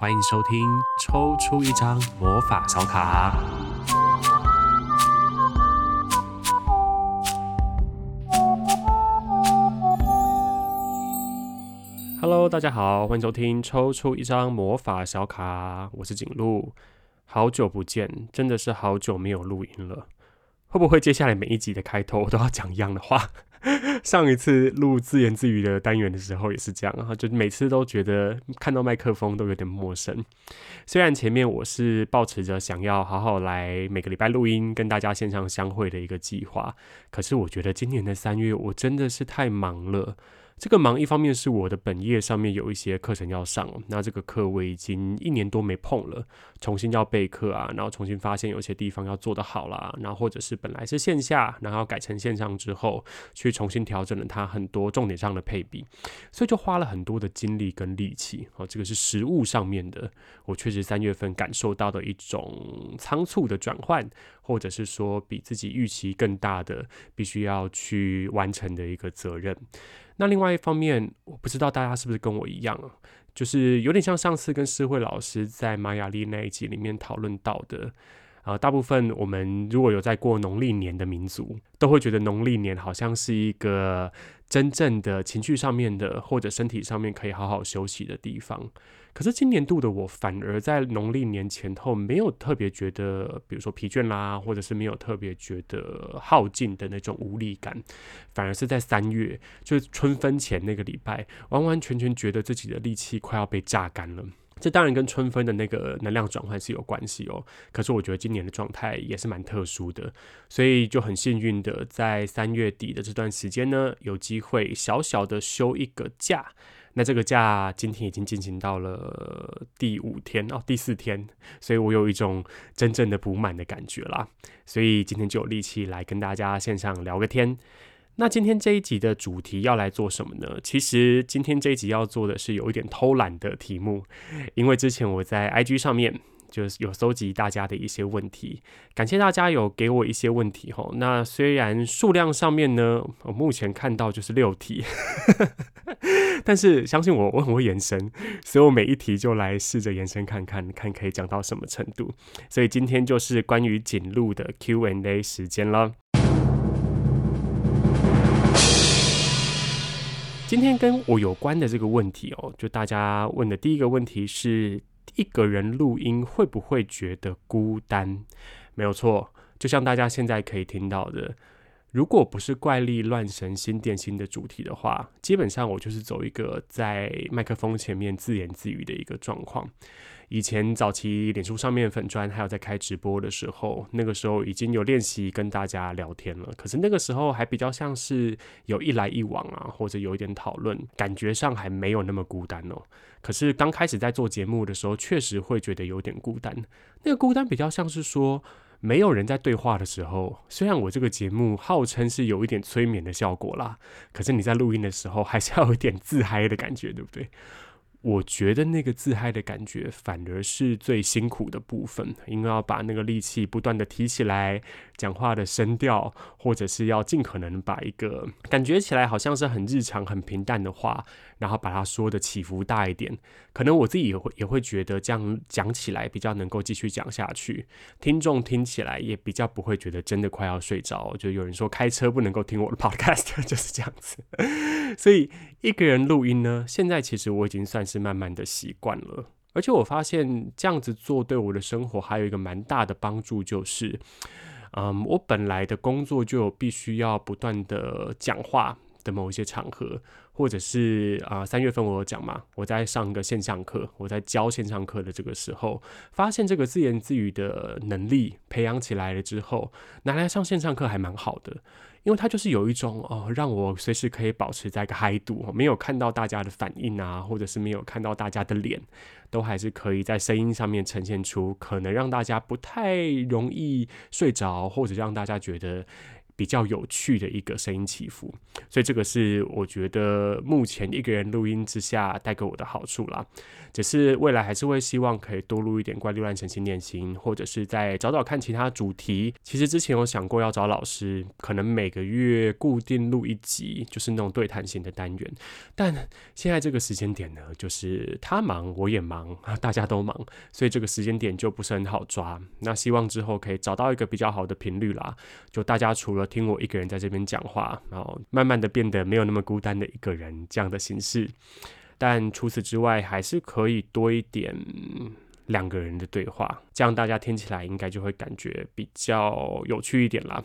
欢迎收听抽出一张魔法小卡。Hello，大家好，欢迎收听抽出一张魔法小卡，我是景路，好久不见，真的是好久没有录音了。会不会接下来每一集的开头我都要讲一样的话？上一次录自言自语的单元的时候也是这样，然后就每次都觉得看到麦克风都有点陌生。虽然前面我是抱持着想要好好来每个礼拜录音，跟大家线上相会的一个计划，可是我觉得今年的三月我真的是太忙了。这个忙一方面是我的本业上面有一些课程要上，那这个课我已经一年多没碰了，重新要备课啊，然后重新发现有些地方要做得好啦，然后或者是本来是线下，然后改成线上之后，去重新调整了它很多重点上的配比，所以就花了很多的精力跟力气。哦，这个是实物上面的，我确实三月份感受到的一种仓促的转换，或者是说比自己预期更大的必须要去完成的一个责任。那另外一方面，我不知道大家是不是跟我一样，就是有点像上次跟诗慧老师在玛雅丽那一集里面讨论到的。呃，大部分我们如果有在过农历年的民族，都会觉得农历年好像是一个真正的情绪上面的，或者身体上面可以好好休息的地方。可是今年度的我，反而在农历年前后没有特别觉得，比如说疲倦啦，或者是没有特别觉得耗尽的那种无力感，反而是在三月，就是春分前那个礼拜，完完全全觉得自己的力气快要被榨干了。这当然跟春分的那个能量转换是有关系哦。可是我觉得今年的状态也是蛮特殊的，所以就很幸运的在三月底的这段时间呢，有机会小小的休一个假。那这个假今天已经进行到了第五天哦，第四天，所以我有一种真正的补满的感觉啦。所以今天就有力气来跟大家线上聊个天。那今天这一集的主题要来做什么呢？其实今天这一集要做的是有一点偷懒的题目，因为之前我在 IG 上面就是有搜集大家的一些问题，感谢大家有给我一些问题齁。那虽然数量上面呢，我目前看到就是六题，但是相信我，我很会延伸，所以我每一题就来试着延伸看看，看可以讲到什么程度。所以今天就是关于景禄的 Q&A 时间了。今天跟我有关的这个问题哦，就大家问的第一个问题是：一个人录音会不会觉得孤单？没有错，就像大家现在可以听到的，如果不是怪力乱神新电心的主题的话，基本上我就是走一个在麦克风前面自言自语的一个状况。以前早期脸书上面粉砖还有在开直播的时候，那个时候已经有练习跟大家聊天了。可是那个时候还比较像是有一来一往啊，或者有一点讨论，感觉上还没有那么孤单哦。可是刚开始在做节目的时候，确实会觉得有点孤单。那个孤单比较像是说没有人在对话的时候。虽然我这个节目号称是有一点催眠的效果啦，可是你在录音的时候还是要有一点自嗨的感觉，对不对？我觉得那个自嗨的感觉反而是最辛苦的部分，因为要把那个力气不断的提起来，讲话的声调，或者是要尽可能把一个感觉起来好像是很日常、很平淡的话，然后把它说的起伏大一点。可能我自己也会也会觉得这样讲起来比较能够继续讲下去，听众听起来也比较不会觉得真的快要睡着。就有人说开车不能够听我的 podcast，就是这样子。所以一个人录音呢，现在其实我已经算是慢慢的习惯了，而且我发现这样子做对我的生活还有一个蛮大的帮助，就是，嗯，我本来的工作就有必须要不断的讲话的某一些场合，或者是啊，三月份我有讲嘛，我在上一个线上课，我在教线上课的这个时候，发现这个自言自语的能力培养起来了之后，拿来上线上课还蛮好的。因为它就是有一种哦，让我随时可以保持在一个嗨度，没有看到大家的反应啊，或者是没有看到大家的脸，都还是可以在声音上面呈现出可能让大家不太容易睡着，或者让大家觉得比较有趣的一个声音起伏。所以这个是我觉得目前一个人录音之下带给我的好处啦。只是未来还是会希望可以多录一点怪力乱神心电心，或者是再找找看其他主题。其实之前有想过要找老师，可能每个月固定录一集，就是那种对谈型的单元。但现在这个时间点呢，就是他忙我也忙，大家都忙，所以这个时间点就不是很好抓。那希望之后可以找到一个比较好的频率啦，就大家除了听我一个人在这边讲话，然后慢慢的变得没有那么孤单的一个人这样的形式。但除此之外，还是可以多一点两个人的对话，这样大家听起来应该就会感觉比较有趣一点啦。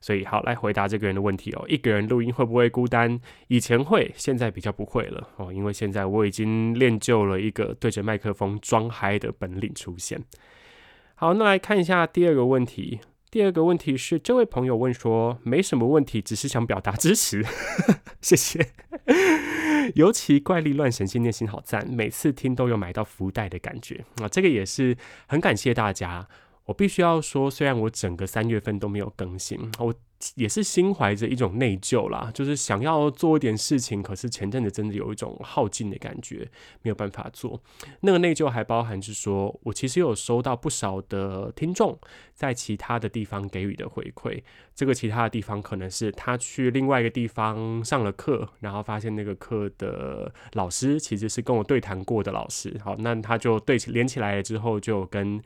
所以，好，来回答这个人的问题哦，一个人录音会不会孤单？以前会，现在比较不会了哦，因为现在我已经练就了一个对着麦克风装嗨的本领出现。好，那来看一下第二个问题。第二个问题是，这位朋友问说，没什么问题，只是想表达支持，谢谢。尤其怪力乱神心电心好赞，每次听都有买到福袋的感觉啊！这个也是很感谢大家。我必须要说，虽然我整个三月份都没有更新，我。也是心怀着一种内疚啦，就是想要做一点事情，可是前阵子真的有一种耗尽的感觉，没有办法做。那个内疚还包含是说，我其实有收到不少的听众在其他的地方给予的回馈。这个其他的地方可能是他去另外一个地方上了课，然后发现那个课的老师其实是跟我对谈过的老师。好，那他就对连起来了之后，就跟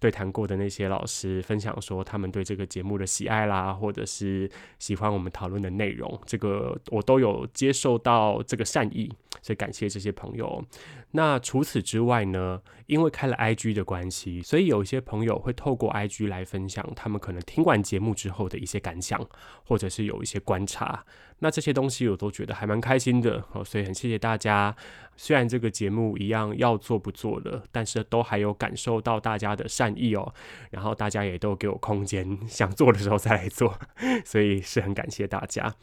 对谈过的那些老师分享说，他们对这个节目的喜爱啦，或者是。是喜欢我们讨论的内容，这个我都有接受到这个善意，所以感谢这些朋友。那除此之外呢，因为开了 IG 的关系，所以有一些朋友会透过 IG 来分享他们可能听完节目之后的一些感想，或者是有一些观察。那这些东西我都觉得还蛮开心的，所以很谢谢大家。虽然这个节目一样要做不做的，但是都还有感受到大家的善意哦。然后大家也都给我空间，想做的时候再来做，所以是很感谢大家。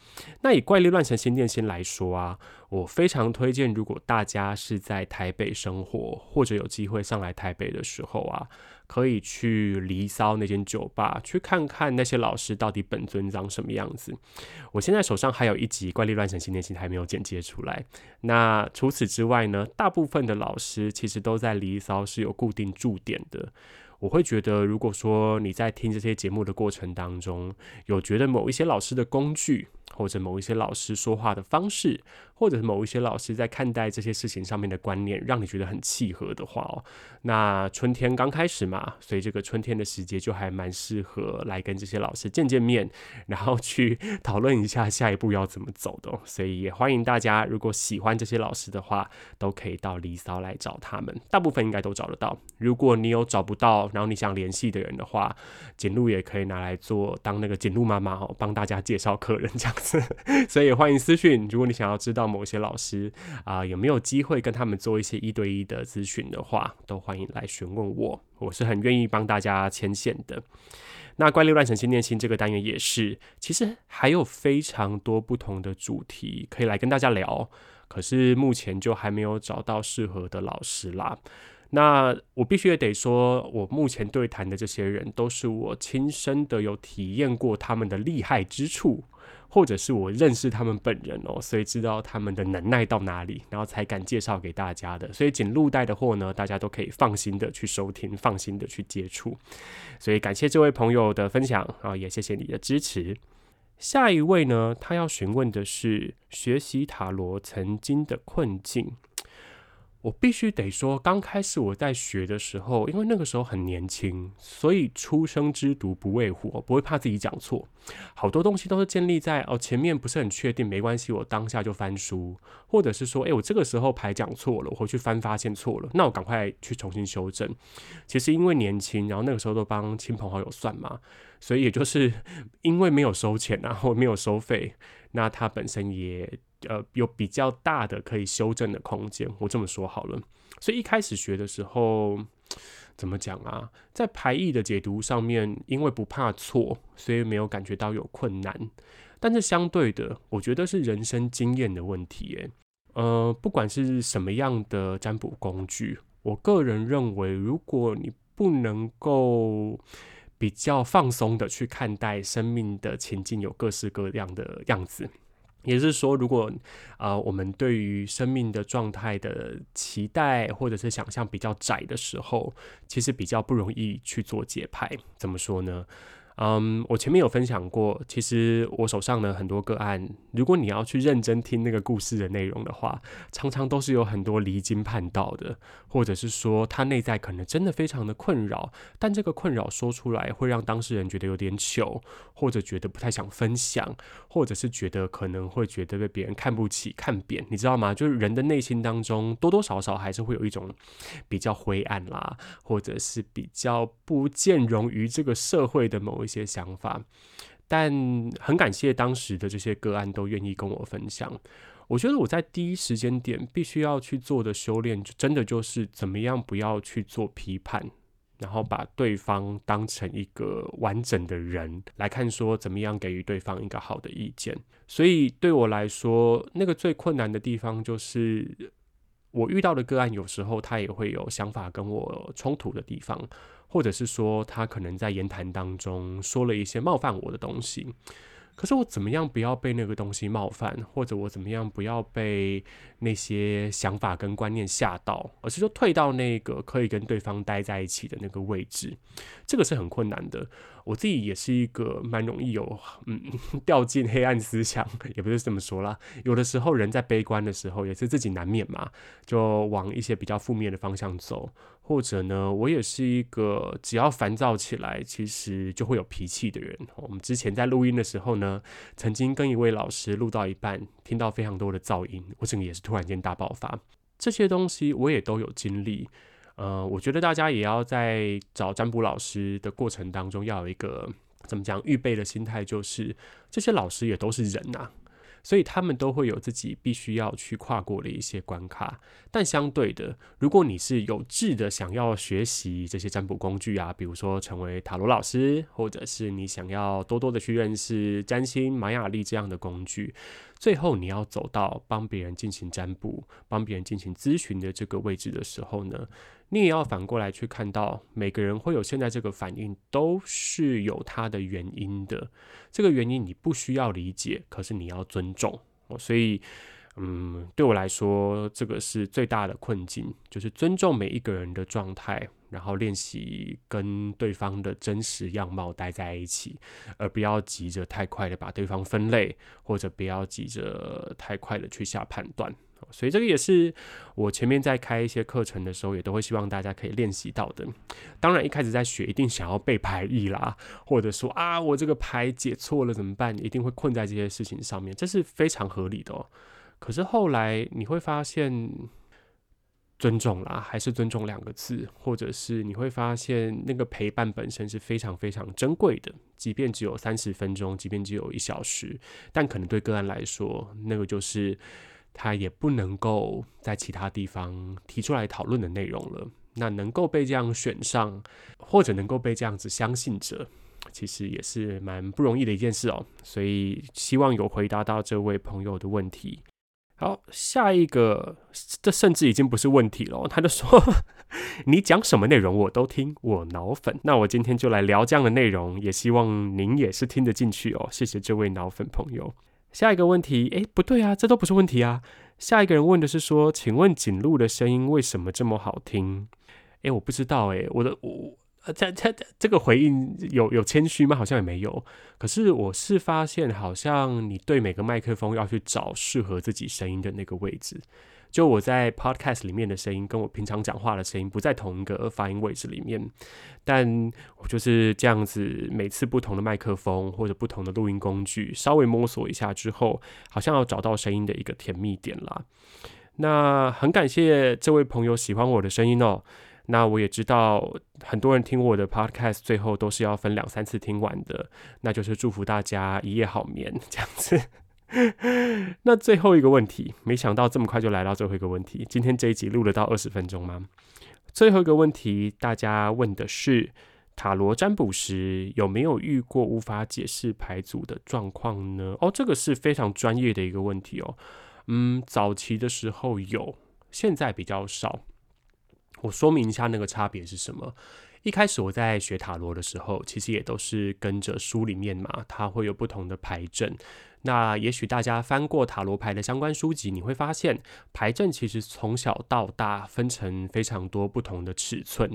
那以怪力乱神心电心来说啊，我非常推荐，如果大家是在台北生活，或者有机会上来台北的时候啊。可以去离骚那间酒吧，去看看那些老师到底本尊长什么样子。我现在手上还有一集《怪力乱神心电心》还没有剪接出来。那除此之外呢，大部分的老师其实都在离骚是有固定驻点的。我会觉得，如果说你在听这些节目的过程当中，有觉得某一些老师的工具，或者某一些老师说话的方式，或者是某一些老师在看待这些事情上面的观念，让你觉得很契合的话哦，那春天刚开始嘛，所以这个春天的时节就还蛮适合来跟这些老师见见面，然后去 讨论一下下一步要怎么走的。所以也欢迎大家，如果喜欢这些老师的话，都可以到离骚来找他们，大部分应该都找得到。如果你有找不到，然后你想联系的人的话，简路也可以拿来做当那个简路妈妈哦，帮大家介绍客人这样子。所以欢迎私讯，如果你想要知道某些老师啊、有没有机会跟他们做一些一对一的咨询的话，都欢迎来询问我，我是很愿意帮大家牵线的。那怪力乱神心念心这个单元也是，其实还有非常多不同的主题可以来跟大家聊，可是目前就还没有找到适合的老师啦。那我必须也得说，我目前对谈的这些人，都是我亲身的有体验过他们的厉害之处。或者是我认识他们本人哦，所以知道他们的能耐到哪里，然后才敢介绍给大家的。所以仅录带的货呢，大家都可以放心的去收听，放心的去接触。所以感谢这位朋友的分享啊，也谢谢你的支持。下一位呢，他要询问的是学习塔罗曾经的困境。我必须得说，刚开始我在学的时候，因为那个时候很年轻，所以初生之犊不畏虎，不会怕自己讲错。好多东西都是建立在哦，前面不是很确定，没关系，我当下就翻书，或者是说，诶，我这个时候牌讲错了，我回去翻发现错了，那我赶快去重新修正。其实因为年轻，然后那个时候都帮亲朋好友算嘛，所以也就是 因为没有收钱，然后没有收费，那他本身也。呃，有比较大的可以修正的空间，我这么说好了。所以一开始学的时候，怎么讲啊？在排异的解读上面，因为不怕错，所以没有感觉到有困难。但是相对的，我觉得是人生经验的问题。诶，呃，不管是什么样的占卜工具，我个人认为，如果你不能够比较放松的去看待生命的情境，有各式各样的样子。也是说，如果啊、我们对于生命的状态的期待或者是想象比较窄的时候，其实比较不容易去做节拍。怎么说呢？嗯我前面有分享过，其实我手上的很多个案，如果你要去认真听那个故事的内容的话，常常都是有很多离经叛道的，或者是说他内在可能真的非常的困扰，但这个困扰说出来会让当事人觉得有点糗，或者觉得不太想分享，或者是觉得可能会觉得被别人看不起、看扁，你知道吗？就是人的内心当中多多少少还是会有一种比较灰暗啦，或者是比较不见容于这个社会的某。一些想法，但很感谢当时的这些个案都愿意跟我分享。我觉得我在第一时间点必须要去做的修炼，就真的就是怎么样不要去做批判，然后把对方当成一个完整的人来看，说怎么样给予对方一个好的意见。所以对我来说，那个最困难的地方就是我遇到的个案，有时候他也会有想法跟我冲突的地方。或者是说，他可能在言谈当中说了一些冒犯我的东西，可是我怎么样不要被那个东西冒犯，或者我怎么样不要被那些想法跟观念吓到，而是说退到那个可以跟对方待在一起的那个位置，这个是很困难的。我自己也是一个蛮容易有嗯掉进黑暗思想，也不是这么说啦。有的时候人在悲观的时候，也是自己难免嘛，就往一些比较负面的方向走。或者呢，我也是一个只要烦躁起来，其实就会有脾气的人。我们之前在录音的时候呢，曾经跟一位老师录到一半，听到非常多的噪音，我整个也是突然间大爆发。这些东西我也都有经历。呃，我觉得大家也要在找占卜老师的过程当中，要有一个怎么讲预备的心态，就是这些老师也都是人呐、所以他们都会有自己必须要去跨过的一些关卡，但相对的，如果你是有志的想要学习这些占卜工具啊，比如说成为塔罗老师，或者是你想要多多的去认识占星、玛雅历这样的工具，最后你要走到帮别人进行占卜、帮别人进行咨询的这个位置的时候呢，你也要反过来去看到，每个人会有现在这个反应，都是有他的原因的。这个原因你不需要理解，可是你要尊重。所以，嗯，对我来说，这个是最大的困境，就是尊重每一个人的状态，然后练习跟对方的真实样貌待在一起，而不要急着太快的把对方分类，或者不要急着太快的去下判断。所以这个也是我前面在开一些课程的时候，也都会希望大家可以练习到的。当然，一开始在学，一定想要背牌意啦，或者说啊，我这个牌解错了怎么办？一定会困在这些事情上面，这是非常合理的哦。可是后来你会发现，尊重啦，还是尊重两个字，或者是你会发现那个陪伴本身是非常非常珍贵的，即便只有三十分钟，即便只有一小时，但可能对个案来说，那个就是。他也不能够在其他地方提出来讨论的内容了。那能够被这样选上，或者能够被这样子相信着，其实也是蛮不容易的一件事哦。所以希望有回答到这位朋友的问题。好，下一个，这甚至已经不是问题了。他就说：“ 你讲什么内容我都听，我脑粉。”那我今天就来聊这样的内容，也希望您也是听得进去哦。谢谢这位脑粉朋友。下一个问题，诶，不对啊，这都不是问题啊。下一个人问的是说，请问景路的声音为什么这么好听？诶，我不知道，诶，我的我呃这这这个回应有有谦虚吗？好像也没有。可是我是发现，好像你对每个麦克风要去找适合自己声音的那个位置。就我在 podcast 里面的声音，跟我平常讲话的声音不在同一个发音位置里面，但我就是这样子，每次不同的麦克风或者不同的录音工具，稍微摸索一下之后，好像要找到声音的一个甜蜜点啦。那很感谢这位朋友喜欢我的声音哦。那我也知道很多人听我的 podcast 最后都是要分两三次听完的，那就是祝福大家一夜好眠这样子。那最后一个问题，没想到这么快就来到最后一个问题。今天这一集录了到二十分钟吗？最后一个问题，大家问的是塔罗占卜时有没有遇过无法解释牌组的状况呢？哦，这个是非常专业的一个问题哦。嗯，早期的时候有，现在比较少。我说明一下那个差别是什么。一开始我在学塔罗的时候，其实也都是跟着书里面嘛，它会有不同的牌阵。那也许大家翻过塔罗牌的相关书籍，你会发现牌阵其实从小到大分成非常多不同的尺寸，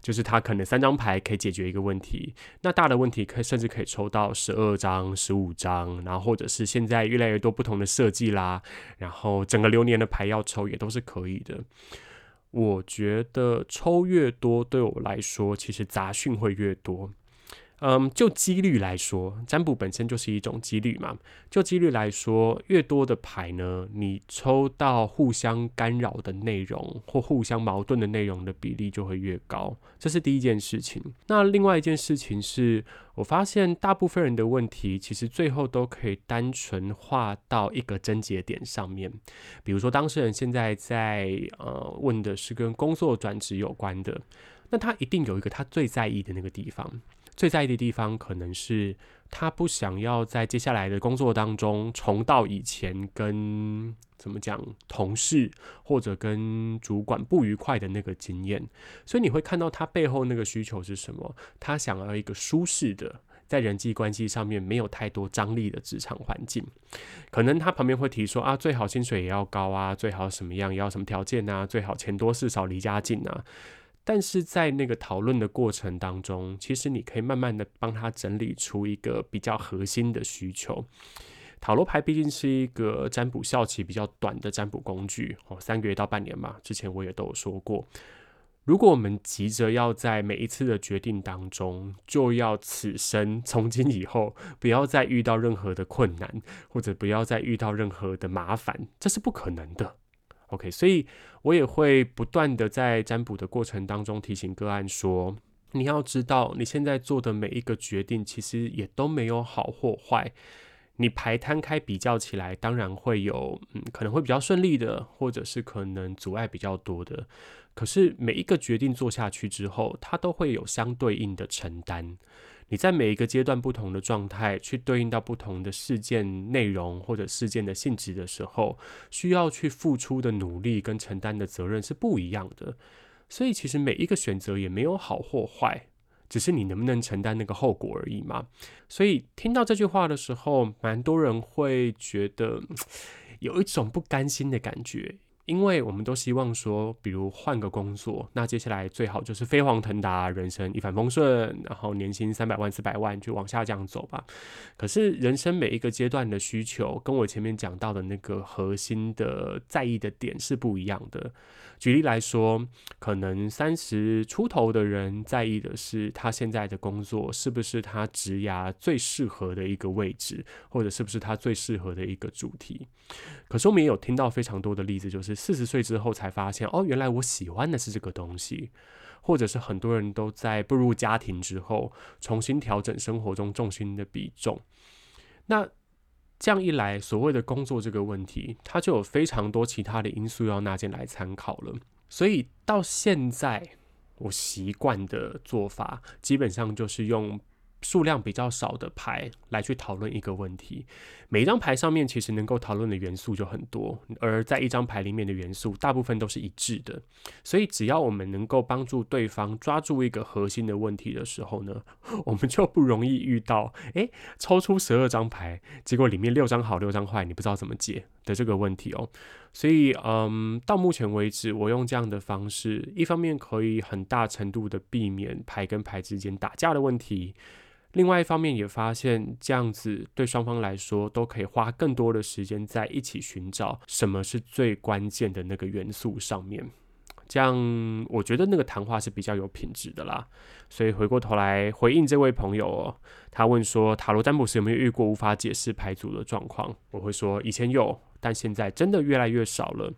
就是它可能三张牌可以解决一个问题，那大的问题可以甚至可以抽到十二张、十五张，然后或者是现在越来越多不同的设计啦，然后整个流年的牌要抽也都是可以的。我觉得抽越多，对我来说其实杂讯会越多。嗯，就几率来说，占卜本身就是一种几率嘛。就几率来说，越多的牌呢，你抽到互相干扰的内容或互相矛盾的内容的比例就会越高。这是第一件事情。那另外一件事情是，我发现大部分人的问题，其实最后都可以单纯化到一个症结点上面。比如说，当事人现在在呃问的是跟工作转职有关的，那他一定有一个他最在意的那个地方。最在意的地方，可能是他不想要在接下来的工作当中重蹈以前跟怎么讲同事或者跟主管不愉快的那个经验，所以你会看到他背后那个需求是什么？他想要一个舒适的，在人际关系上面没有太多张力的职场环境。可能他旁边会提说啊，最好薪水也要高啊，最好什么样，要什么条件啊，最好钱多事少离家近啊。但是在那个讨论的过程当中，其实你可以慢慢的帮他整理出一个比较核心的需求。塔罗牌毕竟是一个占卜效期比较短的占卜工具，哦，三个月到半年嘛。之前我也都有说过，如果我们急着要在每一次的决定当中，就要此生从今以后不要再遇到任何的困难，或者不要再遇到任何的麻烦，这是不可能的。OK，所以我也会不断的在占卜的过程当中提醒个案说，你要知道你现在做的每一个决定，其实也都没有好或坏。你排摊开比较起来，当然会有，嗯，可能会比较顺利的，或者是可能阻碍比较多的。可是每一个决定做下去之后，它都会有相对应的承担。你在每一个阶段不同的状态，去对应到不同的事件内容或者事件的性质的时候，需要去付出的努力跟承担的责任是不一样的。所以其实每一个选择也没有好或坏，只是你能不能承担那个后果而已嘛。所以听到这句话的时候，蛮多人会觉得 有一种不甘心的感觉。因为我们都希望说，比如换个工作，那接下来最好就是飞黄腾达，人生一帆风顺，然后年薪三百万、四百万就往下这样走吧。可是人生每一个阶段的需求，跟我前面讲到的那个核心的在意的点是不一样的。举例来说，可能三十出头的人在意的是他现在的工作是不是他职涯最适合的一个位置，或者是不是他最适合的一个主题。可是我们也有听到非常多的例子，就是四十岁之后才发现，哦，原来我喜欢的是这个东西，或者是很多人都在步入家庭之后，重新调整生活中重心的比重。那这样一来，所谓的工作这个问题，它就有非常多其他的因素要纳进来参考了。所以到现在，我习惯的做法，基本上就是用数量比较少的牌来去讨论一个问题。每一张牌上面其实能够讨论的元素就很多，而在一张牌里面的元素大部分都是一致的，所以只要我们能够帮助对方抓住一个核心的问题的时候呢，我们就不容易遇到诶，抽出十二张牌，结果里面六张好六张坏，你不知道怎么解的这个问题哦。所以嗯，到目前为止，我用这样的方式，一方面可以很大程度的避免牌跟牌之间打架的问题。另外一方面也发现，这样子对双方来说都可以花更多的时间在一起寻找什么是最关键的那个元素上面。这样我觉得那个谈话是比较有品质的啦。所以回过头来回应这位朋友哦，他问说塔罗占卜师有没有遇过无法解释牌组的状况？我会说以前有，但现在真的越来越少了，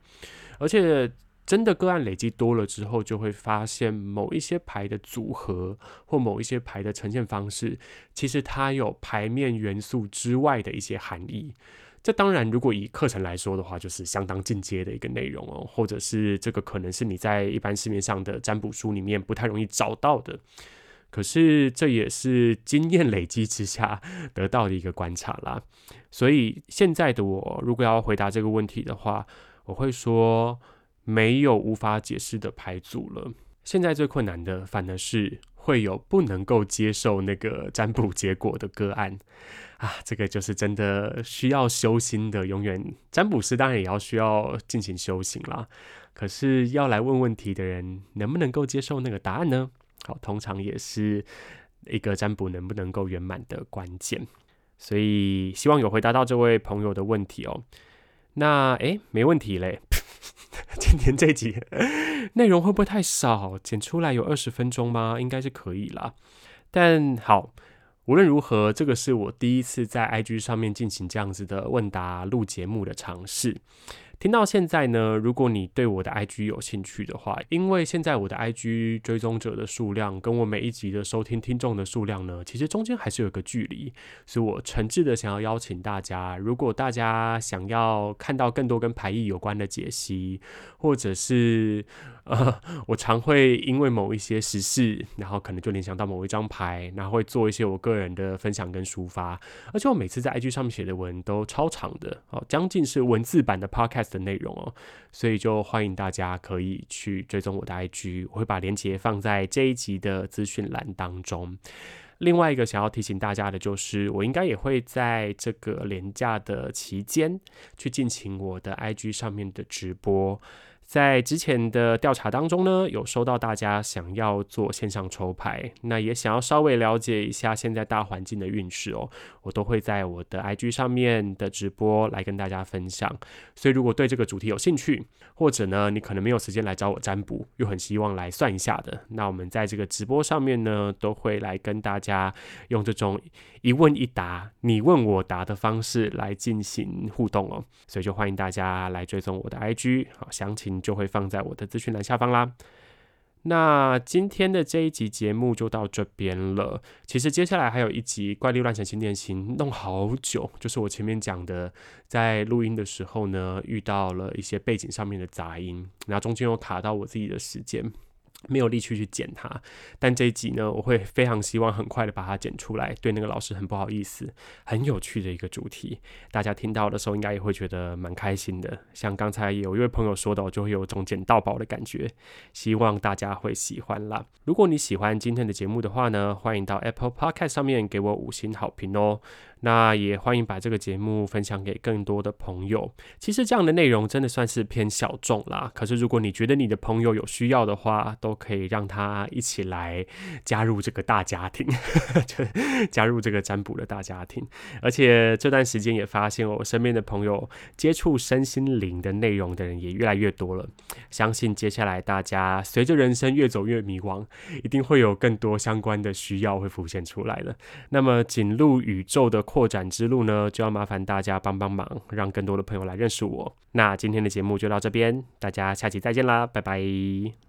而且。真的个案累积多了之后，就会发现某一些牌的组合或某一些牌的呈现方式，其实它有牌面元素之外的一些含义。这当然，如果以课程来说的话，就是相当进阶的一个内容哦，或者是这个可能是你在一般市面上的占卜书里面不太容易找到的。可是这也是经验累积之下得到的一个观察啦。所以现在的我，如果要回答这个问题的话，我会说。没有无法解释的牌组了。现在最困难的，反而是会有不能够接受那个占卜结果的个案啊，这个就是真的需要修心的。永远占卜师当然也要需要进行修行啦。可是要来问问题的人能不能够接受那个答案呢？好，通常也是一个占卜能不能够圆满的关键。所以希望有回答到这位朋友的问题哦。那诶，没问题嘞。今天这集内容会不会太少？剪出来有二十分钟吗？应该是可以啦。但好，无论如何，这个是我第一次在 IG 上面进行这样子的问答录节目的尝试。听到现在呢，如果你对我的 IG 有兴趣的话，因为现在我的 IG 追踪者的数量跟我每一集的收听听众的数量呢，其实中间还是有个距离，所以我诚挚的想要邀请大家，如果大家想要看到更多跟牌意有关的解析，或者是呃，我常会因为某一些时事，然后可能就联想到某一张牌，然后会做一些我个人的分享跟抒发，而且我每次在 IG 上面写的文都超长的，哦，将近是文字版的 Podcast。的内容哦，所以就欢迎大家可以去追踪我的 IG，我会把链接放在这一集的资讯栏当中。另外一个想要提醒大家的就是，我应该也会在这个连假的期间去进行我的 IG 上面的直播。在之前的调查当中呢，有收到大家想要做线上抽牌，那也想要稍微了解一下现在大环境的运势哦，我都会在我的 IG 上面的直播来跟大家分享。所以如果对这个主题有兴趣，或者呢你可能没有时间来找我占卜，又很希望来算一下的，那我们在这个直播上面呢，都会来跟大家用这种一问一答、你问我答的方式来进行互动哦。所以就欢迎大家来追踪我的 IG，好，详情。就会放在我的资讯栏下方啦。那今天的这一集节目就到这边了。其实接下来还有一集《怪力乱神新电心》，弄好久，就是我前面讲的，在录音的时候呢，遇到了一些背景上面的杂音，然后中间又卡到我自己的时间。没有力气去剪它，但这一集呢，我会非常希望很快的把它剪出来。对那个老师很不好意思，很有趣的一个主题，大家听到的时候应该也会觉得蛮开心的。像刚才有一位朋友说的，我就会有种捡到宝的感觉，希望大家会喜欢啦。如果你喜欢今天的节目的话呢，欢迎到 Apple Podcast 上面给我五星好评哦。那也欢迎把这个节目分享给更多的朋友。其实这样的内容真的算是偏小众啦。可是如果你觉得你的朋友有需要的话，都可以让他一起来加入这个大家庭，就加入这个占卜的大家庭。而且这段时间也发现，我身边的朋友接触身心灵的内容的人也越来越多了。相信接下来大家随着人生越走越迷惘，一定会有更多相关的需要会浮现出来了。那么锦路宇宙的。扩展之路呢，就要麻烦大家帮帮忙，让更多的朋友来认识我。那今天的节目就到这边，大家下期再见啦，拜拜。